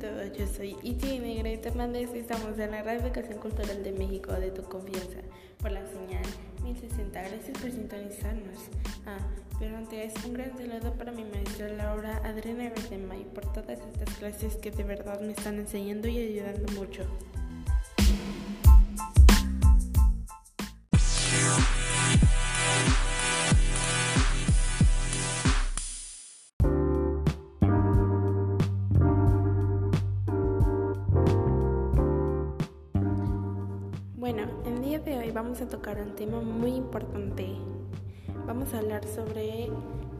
todos, yo soy Iti Negrete Hernández y estamos en la Radio Educación Cultural de México de tu confianza por la señal 1060. Gracias por sintonizarnos. Ah, pero antes, un gran saludo para mi maestra Laura Adriana Benzema y por todas estas clases que de verdad me están enseñando y ayudando mucho. Bueno, el día de hoy vamos a tocar un tema muy importante. Vamos a hablar sobre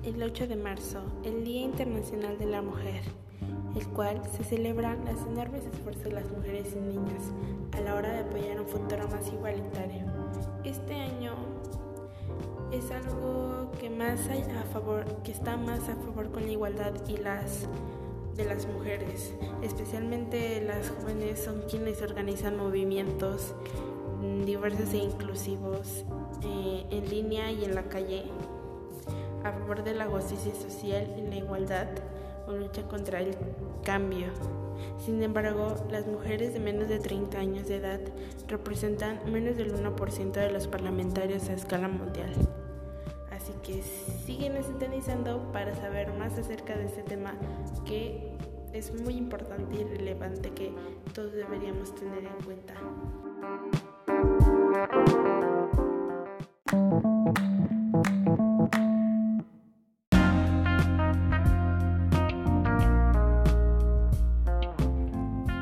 el 8 de marzo, el Día Internacional de la Mujer, el cual se celebran los enormes esfuerzos de las mujeres y niñas a la hora de apoyar un futuro más igualitario. Este año es algo que más hay a favor, que está más a favor con la igualdad y las de las mujeres, especialmente las jóvenes son quienes organizan movimientos diversos e inclusivos eh, en línea y en la calle a favor de la justicia social y la igualdad o lucha contra el cambio. Sin embargo, las mujeres de menos de 30 años de edad representan menos del 1% de los parlamentarios a escala mundial. Así que siguen sintonizando para saber más acerca de este tema que es muy importante y relevante que todos deberíamos tener en cuenta.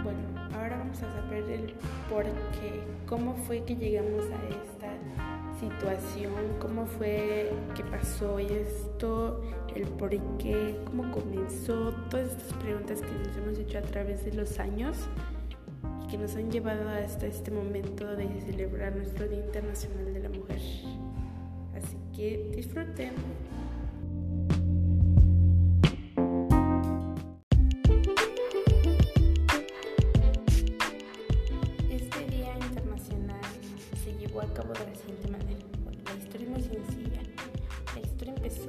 Bueno, ahora vamos a saber el por qué, cómo fue que llegamos a esta situación, cómo fue que pasó esto, el por qué, cómo comenzó, todas estas preguntas que nos hemos hecho a través de los años y que nos han llevado hasta este momento de celebrar nuestro Día Internacional de la Mujer. Así que disfruten. Este Día Internacional se llevó a cabo de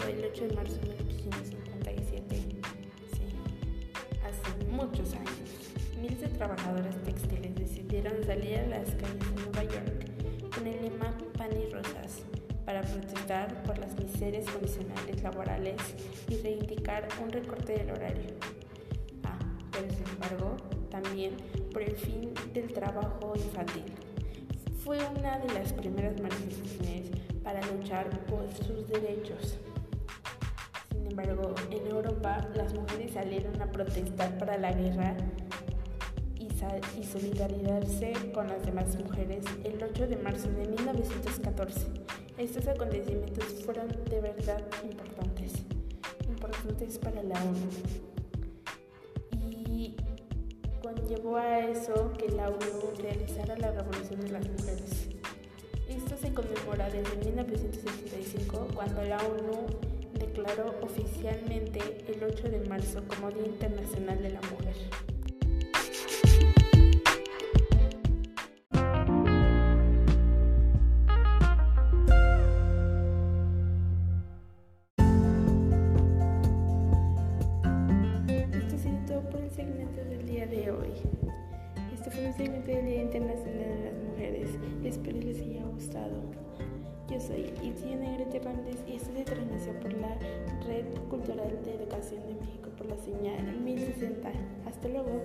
el 8 de marzo de 1857. Sí, hace muchos años. Miles de trabajadoras textiles decidieron salir a las calles de Nueva York con el lema Pan y Rosas para protestar por las miserias condicionales laborales y reivindicar un recorte del horario. Ah, pero sin embargo, también por el fin del trabajo infantil. Fue una de las primeras manifestaciones para luchar por sus derechos. Embargo, en Europa las mujeres salieron a protestar para la guerra y solidarizarse con las demás mujeres el 8 de marzo de 1914. Estos acontecimientos fueron de verdad importantes, importantes para la ONU. Y conllevó a eso que la ONU realizara la Revolución de las Mujeres. Esto se conmemora desde 1975 cuando la ONU declaró oficialmente el 8 de marzo como Día Internacional de la Mujer. Esto ha sido todo por el segmento del día de hoy. Este fue un segmento del Día Internacional de las Mujeres. Espero les haya gustado. Yo soy Itzia Negrete Hernández y esto se transmitió por la Red Cultural de Educación de México por la señal 1060. Hasta luego.